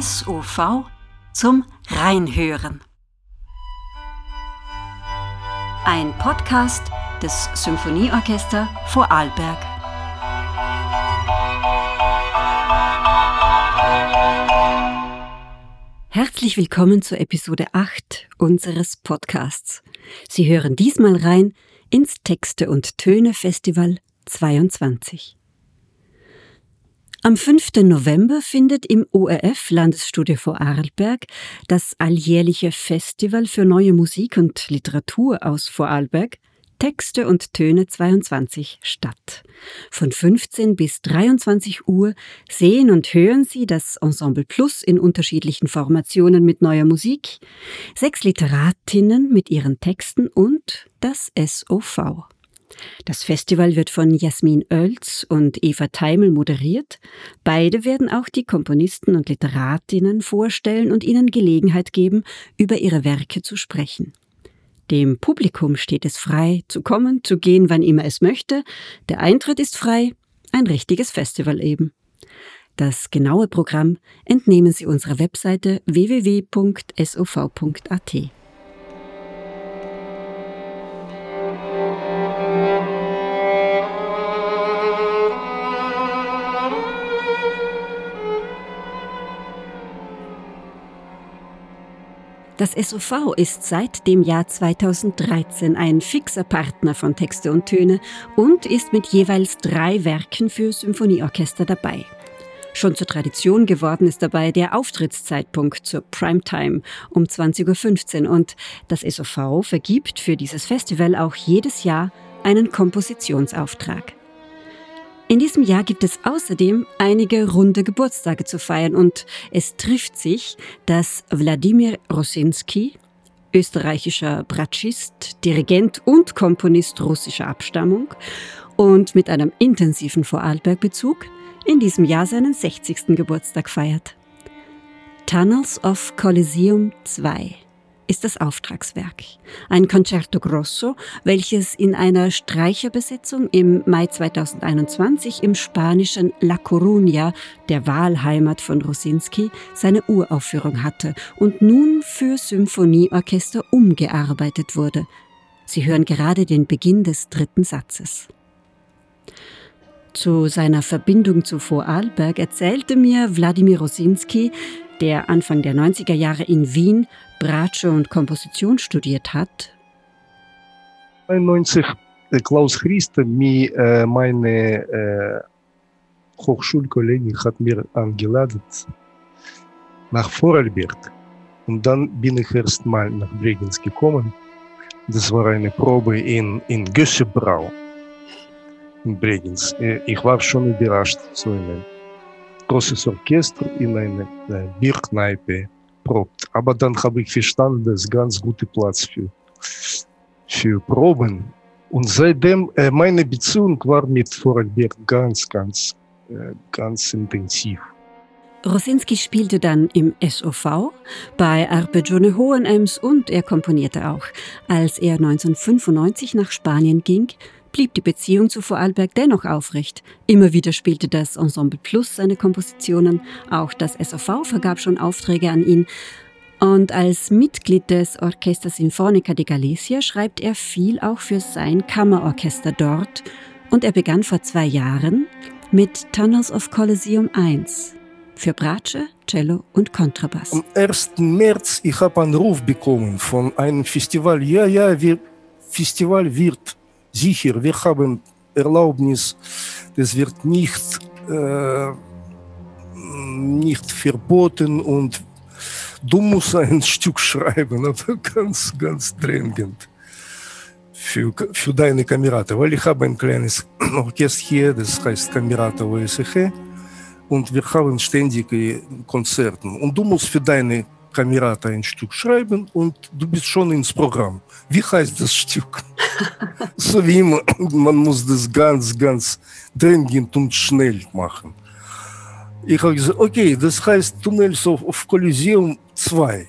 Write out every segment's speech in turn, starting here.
SOV zum Reinhören. Ein Podcast des Symphonieorchester Vorarlberg. Herzlich willkommen zur Episode 8 unseres Podcasts. Sie hören diesmal rein ins Texte und Töne Festival 22. Am 5. November findet im ORF Landesstudio Vorarlberg das alljährliche Festival für neue Musik und Literatur aus Vorarlberg Texte und Töne 22 statt. Von 15 bis 23 Uhr sehen und hören Sie das Ensemble Plus in unterschiedlichen Formationen mit neuer Musik, sechs Literatinnen mit ihren Texten und das SOV. Das Festival wird von Jasmin Oelz und Eva Teimel moderiert. Beide werden auch die Komponisten und Literatinnen vorstellen und ihnen Gelegenheit geben, über ihre Werke zu sprechen. Dem Publikum steht es frei, zu kommen, zu gehen, wann immer es möchte. Der Eintritt ist frei, ein richtiges Festival eben. Das genaue Programm entnehmen Sie unserer Webseite www.sov.at. Das SOV ist seit dem Jahr 2013 ein fixer Partner von Texte und Töne und ist mit jeweils drei Werken für Symphonieorchester dabei. Schon zur Tradition geworden ist dabei der Auftrittszeitpunkt zur Primetime um 20.15 Uhr und das SOV vergibt für dieses Festival auch jedes Jahr einen Kompositionsauftrag. In diesem Jahr gibt es außerdem einige runde Geburtstage zu feiern und es trifft sich, dass Wladimir Rosinski, österreichischer Bratschist, Dirigent und Komponist russischer Abstammung und mit einem intensiven Vorarlberg-Bezug in diesem Jahr seinen 60. Geburtstag feiert. Tunnels of Coliseum 2 ist das Auftragswerk. Ein Concerto Grosso, welches in einer Streicherbesetzung im Mai 2021 im spanischen La Coruña, der Wahlheimat von Rosinski, seine Uraufführung hatte und nun für Symphonieorchester umgearbeitet wurde. Sie hören gerade den Beginn des dritten Satzes. Zu seiner Verbindung zu Vorarlberg erzählte mir Wladimir Rosinski, der Anfang der 90er Jahre in Wien Bratsche und Komposition studiert hat. 1990 äh, Klaus Christe, äh, meine äh, Hochschulkollegin, hat mir eingeladen nach Vorarlberg. Und dann bin ich erst mal nach Bregenz gekommen. Das war eine Probe in, in Gössebrau in Bregenz. Ich war schon überrascht, so ein großes Orchester in einer Bierkneipe probt. Aber dann habe ich verstanden, das ist ganz guter Platz für, für Proben. Und seitdem äh, meine Beziehung war mit Vorarlberg ganz, ganz, äh, ganz intensiv. Rosinski spielte dann im SOV, bei Arpeggione Hohenems und er komponierte auch. Als er 1995 nach Spanien ging, blieb die Beziehung zu Vorarlberg dennoch aufrecht. Immer wieder spielte das Ensemble Plus seine Kompositionen, auch das SOV vergab schon Aufträge an ihn. Und als Mitglied des Orchester Sinfonica de Galicia schreibt er viel auch für sein Kammerorchester dort. Und er begann vor zwei Jahren mit Tunnels of Coliseum 1 für Bratsche, Cello und Kontrabass. Am 1. März ich habe einen Ruf bekommen von einem Festival. Ja, ja, wir, Festival wird sicher, wir haben Erlaubnis, das wird nicht, äh, nicht verboten und du musst ein Stück schreiben, aber ganz, ganz dringend für, für deine Kamerate, weil ich habe ein kleines Orchester hier, das heißt Kamerata OSH und wir haben ständige Konzerte und du musst für deine Kamerata ein Stück schreiben und du bist schon ins Programm. Wie heißt das Stück? So wie immer, man muss das ganz, ganz dringend und schnell machen. Ich habe gesagt, okay, das heißt Tunnels of, of Coliseum 2.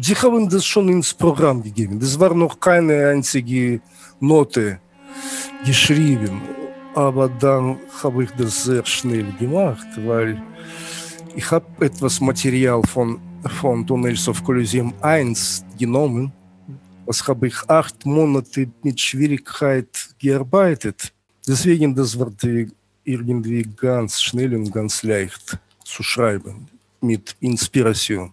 Sie haben das schon ins Programm gegeben. Das war noch keine einzige Note geschrieben. Aber dann habe ich das sehr schnell gemacht, weil Ich habe etwas Material von, von Tunnels of Colosseum 1 genommen. Mit Schwierigkeit gearbeitet. Deswegen, das wird irgendwie ganz schnell und ganz leicht zu schreiben mit Inspiration.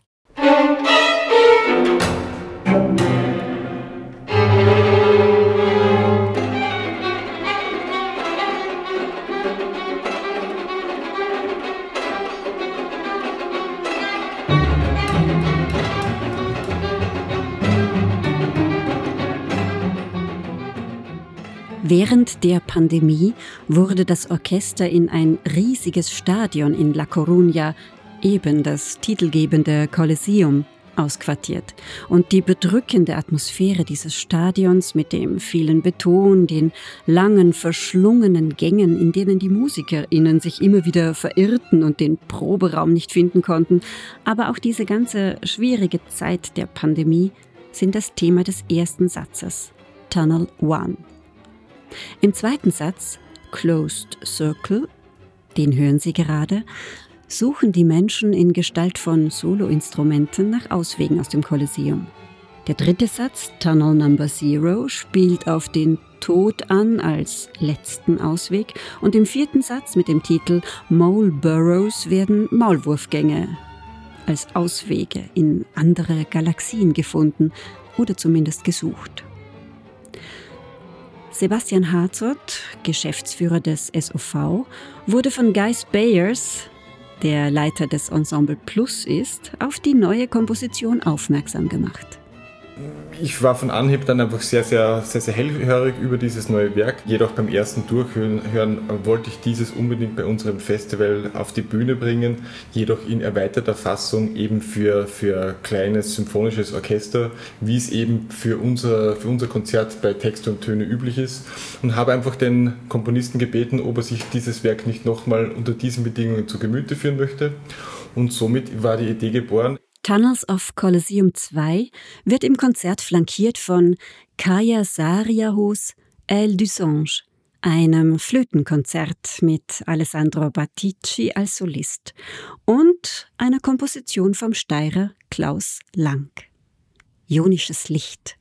Während der Pandemie wurde das Orchester in ein riesiges Stadion in La Coruña, eben das titelgebende Colosseum, ausquartiert. Und die bedrückende Atmosphäre dieses Stadions mit dem vielen Beton, den langen, verschlungenen Gängen, in denen die MusikerInnen sich immer wieder verirrten und den Proberaum nicht finden konnten, aber auch diese ganze schwierige Zeit der Pandemie sind das Thema des ersten Satzes, Tunnel One. Im zweiten Satz, Closed Circle, den hören Sie gerade, suchen die Menschen in Gestalt von Soloinstrumenten nach Auswegen aus dem Kolosseum. Der dritte Satz, Tunnel Number Zero, spielt auf den Tod an als letzten Ausweg und im vierten Satz mit dem Titel Mole Burrows werden Maulwurfgänge als Auswege in andere Galaxien gefunden oder zumindest gesucht. Sebastian Harzott, Geschäftsführer des SOV, wurde von Guy Bayers, der Leiter des Ensemble Plus ist, auf die neue Komposition aufmerksam gemacht ich war von Anhieb dann einfach sehr, sehr, sehr, sehr hellhörig über dieses neue Werk. Jedoch beim ersten Durchhören wollte ich dieses unbedingt bei unserem Festival auf die Bühne bringen, jedoch in erweiterter Fassung eben für, für kleines symphonisches Orchester, wie es eben für unser, für unser Konzert bei Text und Töne üblich ist und habe einfach den Komponisten gebeten, ob er sich dieses Werk nicht nochmal unter diesen Bedingungen zu Gemüte führen möchte. Und somit war die Idee geboren. Tunnels of Colosseum 2 wird im Konzert flankiert von Kaya Sariahos El du Songe, einem Flötenkonzert mit Alessandro Battici als Solist und einer Komposition vom Steirer Klaus Lang. Ionisches Licht.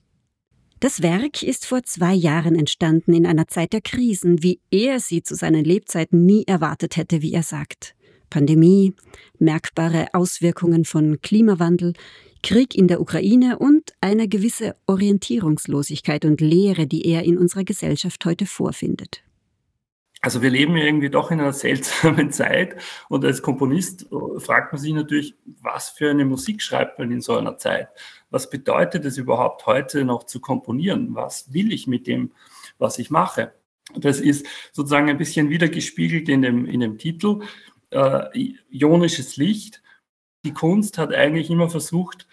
Das Werk ist vor zwei Jahren entstanden in einer Zeit der Krisen, wie er sie zu seinen Lebzeiten nie erwartet hätte, wie er sagt. Pandemie, merkbare Auswirkungen von Klimawandel, Krieg in der Ukraine und eine gewisse Orientierungslosigkeit und Leere, die er in unserer Gesellschaft heute vorfindet. Also wir leben irgendwie doch in einer seltsamen Zeit und als Komponist äh, fragt man sich natürlich, was für eine Musik schreibt man in so einer Zeit? Was bedeutet es überhaupt heute noch zu komponieren? Was will ich mit dem, was ich mache? Das ist sozusagen ein bisschen wiedergespiegelt in dem, in dem Titel äh, ionisches Licht. Die Kunst hat eigentlich immer versucht,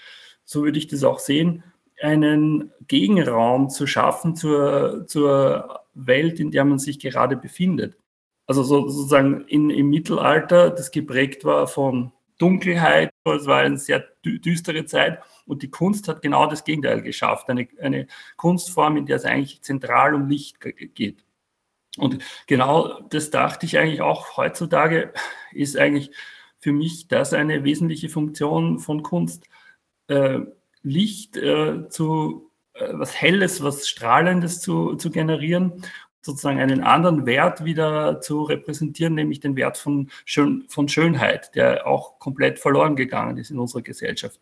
so würde ich das auch sehen, einen Gegenraum zu schaffen zur, zur Welt, in der man sich gerade befindet. Also so, sozusagen in, im Mittelalter, das geprägt war von Dunkelheit, es war eine sehr düstere Zeit und die Kunst hat genau das Gegenteil geschafft, eine, eine Kunstform, in der es eigentlich zentral um Licht geht. Und genau das dachte ich eigentlich auch heutzutage, ist eigentlich für mich das eine wesentliche Funktion von Kunst, äh, Licht äh, zu, äh, was Helles, was Strahlendes zu, zu generieren, sozusagen einen anderen Wert wieder zu repräsentieren, nämlich den Wert von, Schön, von Schönheit, der auch komplett verloren gegangen ist in unserer Gesellschaft.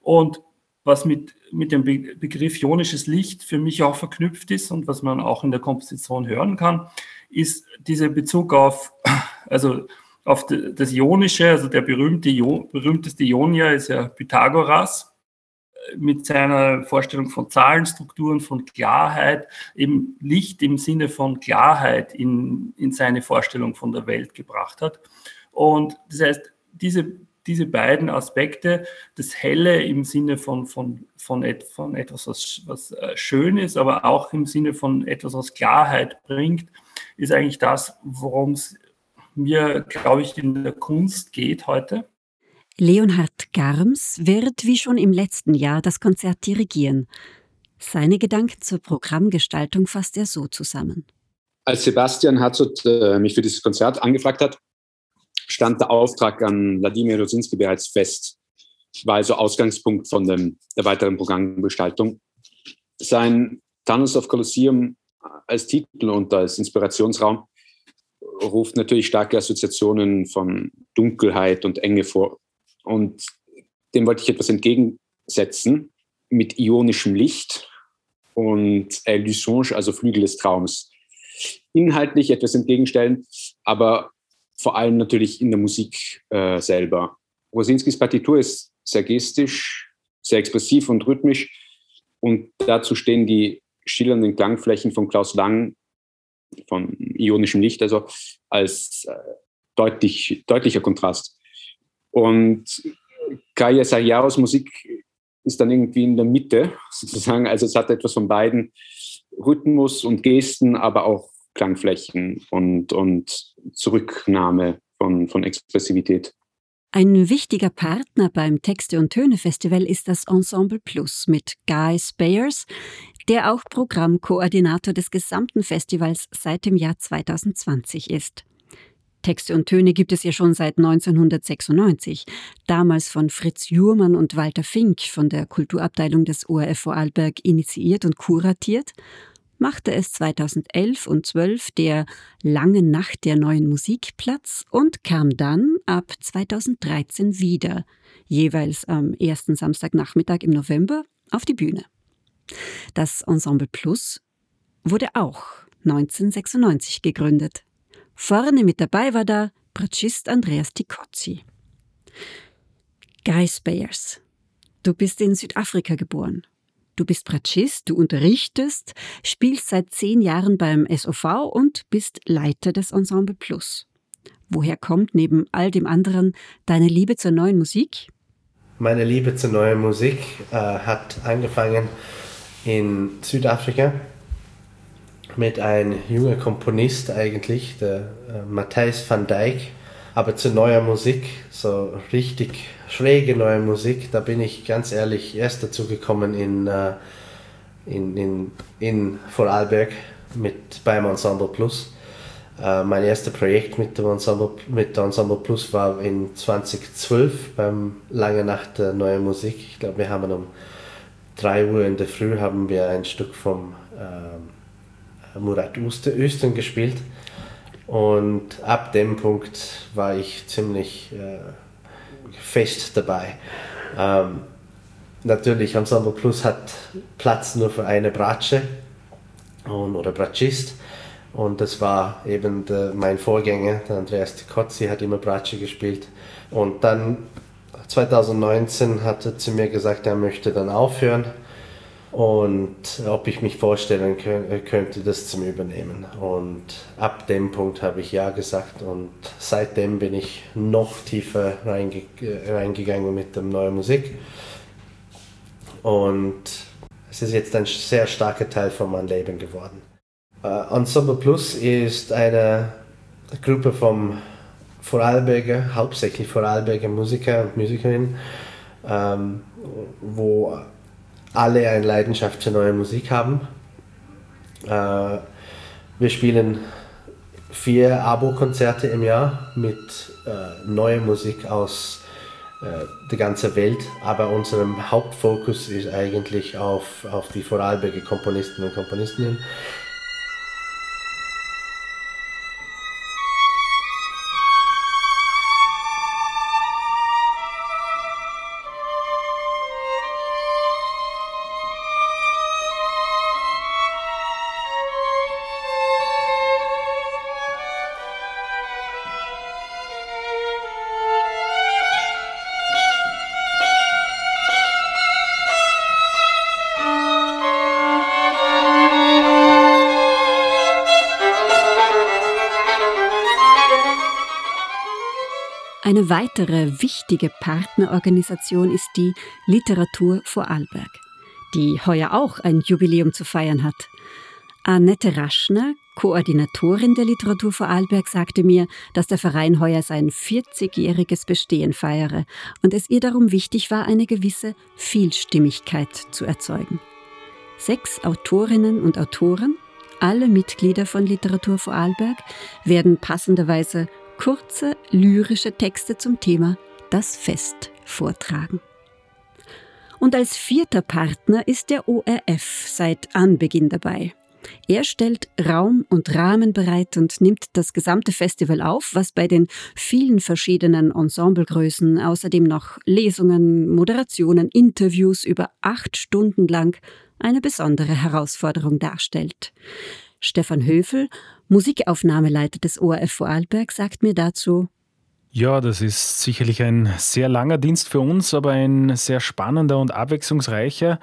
Und was mit, mit dem Be Begriff ionisches Licht für mich auch verknüpft ist und was man auch in der Komposition hören kann, ist dieser Bezug auf, also auf das Ionische, also der berühmte, berühmteste Ionier ist ja Pythagoras äh, mit seiner Vorstellung von Zahlenstrukturen, von Klarheit, eben Licht im Sinne von Klarheit in, in seine Vorstellung von der Welt gebracht hat. Und das heißt, diese diese beiden Aspekte, das Helle im Sinne von, von, von, et, von etwas, was, was äh, schön ist, aber auch im Sinne von etwas, was Klarheit bringt, ist eigentlich das, worum es mir, glaube ich, in der Kunst geht heute. Leonhard Garms wird wie schon im letzten Jahr das Konzert dirigieren. Seine Gedanken zur Programmgestaltung fasst er so zusammen. Als Sebastian Hatzot äh, mich für dieses Konzert angefragt hat, stand der Auftrag an Wladimir Rosinski bereits fest. War also Ausgangspunkt von dem, der weiteren Programmgestaltung. Sein Tunnels of Colosseum als Titel und als Inspirationsraum ruft natürlich starke Assoziationen von Dunkelheit und Enge vor. Und dem wollte ich etwas entgegensetzen mit ionischem Licht und Illusion, also Flügel des Traums. Inhaltlich etwas entgegenstellen, aber vor allem natürlich in der Musik äh, selber. Rosinskis Partitur ist sehr gestisch, sehr expressiv und rhythmisch und dazu stehen die schillernden Klangflächen von Klaus Lang von ionischem Licht, also als äh, deutlich, deutlicher Kontrast. Und Kaya Sayaos Musik ist dann irgendwie in der Mitte sozusagen. Also es hat etwas von beiden Rhythmus und Gesten, aber auch Klangflächen und, und Zurücknahme von, von Expressivität. Ein wichtiger Partner beim Texte- und Töne-Festival ist das Ensemble Plus mit Guy Spayers, der auch Programmkoordinator des gesamten Festivals seit dem Jahr 2020 ist. Texte und Töne gibt es ja schon seit 1996, damals von Fritz Jurmann und Walter Fink von der Kulturabteilung des ORF Vorarlberg initiiert und kuratiert, machte es 2011 und 12 der Langen Nacht der neuen Musikplatz und kam dann ab 2013 wieder, jeweils am ersten Samstagnachmittag im November, auf die Bühne. Das Ensemble Plus wurde auch 1996 gegründet. Vorne mit dabei war da Bratschist Andreas Ticozzi. Guy Spayers, du bist in Südafrika geboren. Du bist Bratschist, du unterrichtest, spielst seit zehn Jahren beim SOV und bist Leiter des Ensemble Plus. Woher kommt neben all dem anderen deine Liebe zur neuen Musik? Meine Liebe zur neuen Musik äh, hat angefangen in Südafrika mit einem jungen Komponist eigentlich, der äh, Matthijs van Dijk. Aber zu neuer Musik, so richtig schräge neue Musik, da bin ich ganz ehrlich erst dazu gekommen in, äh, in, in, in Vorarlberg mit, beim Ensemble Plus. Äh, mein erstes Projekt mit dem Ensemble, mit Ensemble Plus war in 2012 beim Lange Nacht der Neue Musik. Ich glaube, wir haben um 3 Uhr in der Früh haben wir ein Stück vom ähm, Murat Östen gespielt. Und ab dem Punkt war ich ziemlich äh, fest dabei. Ähm, natürlich, Ensemble Plus hat Platz nur für eine Bratsche und, oder Bratschist. Und das war eben der, mein Vorgänger, der Andreas Ticozzi, hat immer Bratsche gespielt. Und dann 2019 hat er zu mir gesagt, er möchte dann aufhören und ob ich mich vorstellen könnte, das zum Übernehmen. Und ab dem Punkt habe ich ja gesagt und seitdem bin ich noch tiefer reinge reingegangen mit der neuen Musik. Und es ist jetzt ein sehr starker Teil von meinem Leben geworden. Uh, Ensemble Plus ist eine Gruppe von Vorarlberger, hauptsächlich Vorarlberger Musiker und Musikerinnen, ähm, wo alle eine Leidenschaft für neue Musik haben. Äh, wir spielen vier Abo-Konzerte im Jahr mit äh, neuer Musik aus äh, der ganzen Welt, aber unser Hauptfokus ist eigentlich auf, auf die Vorarlberger Komponisten und Komponistinnen. Eine weitere wichtige Partnerorganisation ist die Literatur Vorarlberg, die heuer auch ein Jubiläum zu feiern hat. Annette Raschner, Koordinatorin der Literatur Vorarlberg, sagte mir, dass der Verein heuer sein 40-jähriges Bestehen feiere und es ihr darum wichtig war, eine gewisse Vielstimmigkeit zu erzeugen. Sechs Autorinnen und Autoren, alle Mitglieder von Literatur Vorarlberg, werden passenderweise kurze lyrische Texte zum Thema Das Fest vortragen. Und als vierter Partner ist der ORF seit Anbeginn dabei. Er stellt Raum und Rahmen bereit und nimmt das gesamte Festival auf, was bei den vielen verschiedenen Ensemblegrößen außerdem noch Lesungen, Moderationen, Interviews über acht Stunden lang eine besondere Herausforderung darstellt. Stefan Höfel, Musikaufnahmeleiter des ORF Vorarlberg, sagt mir dazu, ja, das ist sicherlich ein sehr langer Dienst für uns, aber ein sehr spannender und abwechslungsreicher.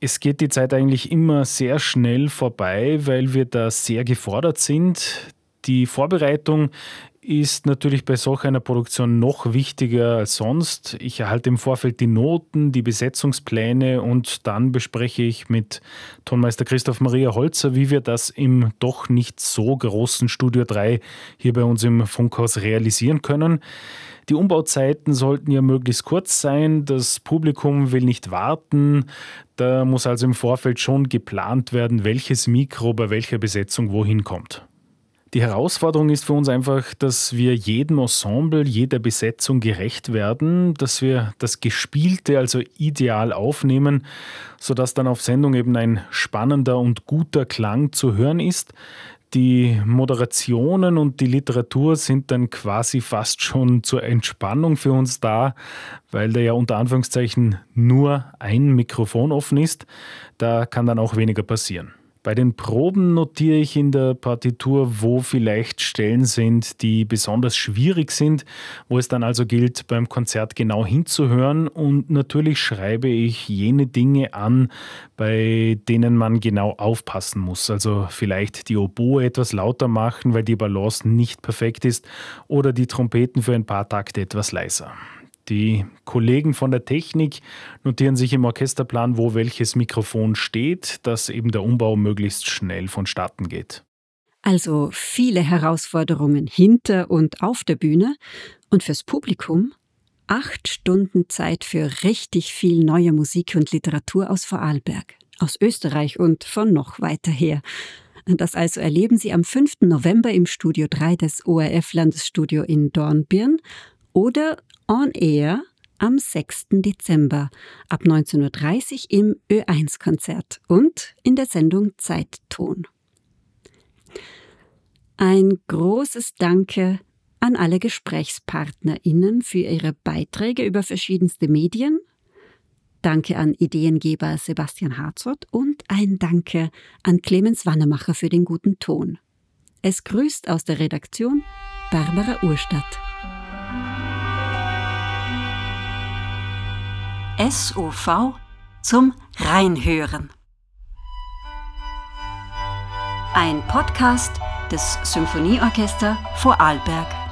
Es geht die Zeit eigentlich immer sehr schnell vorbei, weil wir da sehr gefordert sind. Die Vorbereitung ist natürlich bei solch einer Produktion noch wichtiger als sonst. Ich erhalte im Vorfeld die Noten, die Besetzungspläne und dann bespreche ich mit Tonmeister Christoph Maria Holzer, wie wir das im doch nicht so großen Studio 3 hier bei uns im Funkhaus realisieren können. Die Umbauzeiten sollten ja möglichst kurz sein. Das Publikum will nicht warten. Da muss also im Vorfeld schon geplant werden, welches Mikro bei welcher Besetzung wohin kommt. Die Herausforderung ist für uns einfach, dass wir jedem Ensemble, jeder Besetzung gerecht werden, dass wir das Gespielte also ideal aufnehmen, sodass dann auf Sendung eben ein spannender und guter Klang zu hören ist. Die Moderationen und die Literatur sind dann quasi fast schon zur Entspannung für uns da, weil da ja unter Anführungszeichen nur ein Mikrofon offen ist. Da kann dann auch weniger passieren. Bei den Proben notiere ich in der Partitur, wo vielleicht Stellen sind, die besonders schwierig sind, wo es dann also gilt, beim Konzert genau hinzuhören. Und natürlich schreibe ich jene Dinge an, bei denen man genau aufpassen muss. Also vielleicht die Oboe etwas lauter machen, weil die Balance nicht perfekt ist, oder die Trompeten für ein paar Takte etwas leiser. Die Kollegen von der Technik notieren sich im Orchesterplan, wo welches Mikrofon steht, dass eben der Umbau möglichst schnell vonstatten geht. Also viele Herausforderungen hinter und auf der Bühne und fürs Publikum acht Stunden Zeit für richtig viel neue Musik und Literatur aus Vorarlberg, aus Österreich und von noch weiter her. Das also erleben Sie am 5. November im Studio 3 des ORF Landesstudio in Dornbirn oder on Air am 6. Dezember ab 19.30 Uhr im Ö1-Konzert und in der Sendung Zeitton. Ein großes Danke an alle GesprächspartnerInnen für ihre Beiträge über verschiedenste Medien. Danke an Ideengeber Sebastian Harzott und ein Danke an Clemens Wannemacher für den guten Ton. Es grüßt aus der Redaktion Barbara Urstadt. SOV zum Reinhören. Ein Podcast des Symphonieorchester Vorarlberg. Musik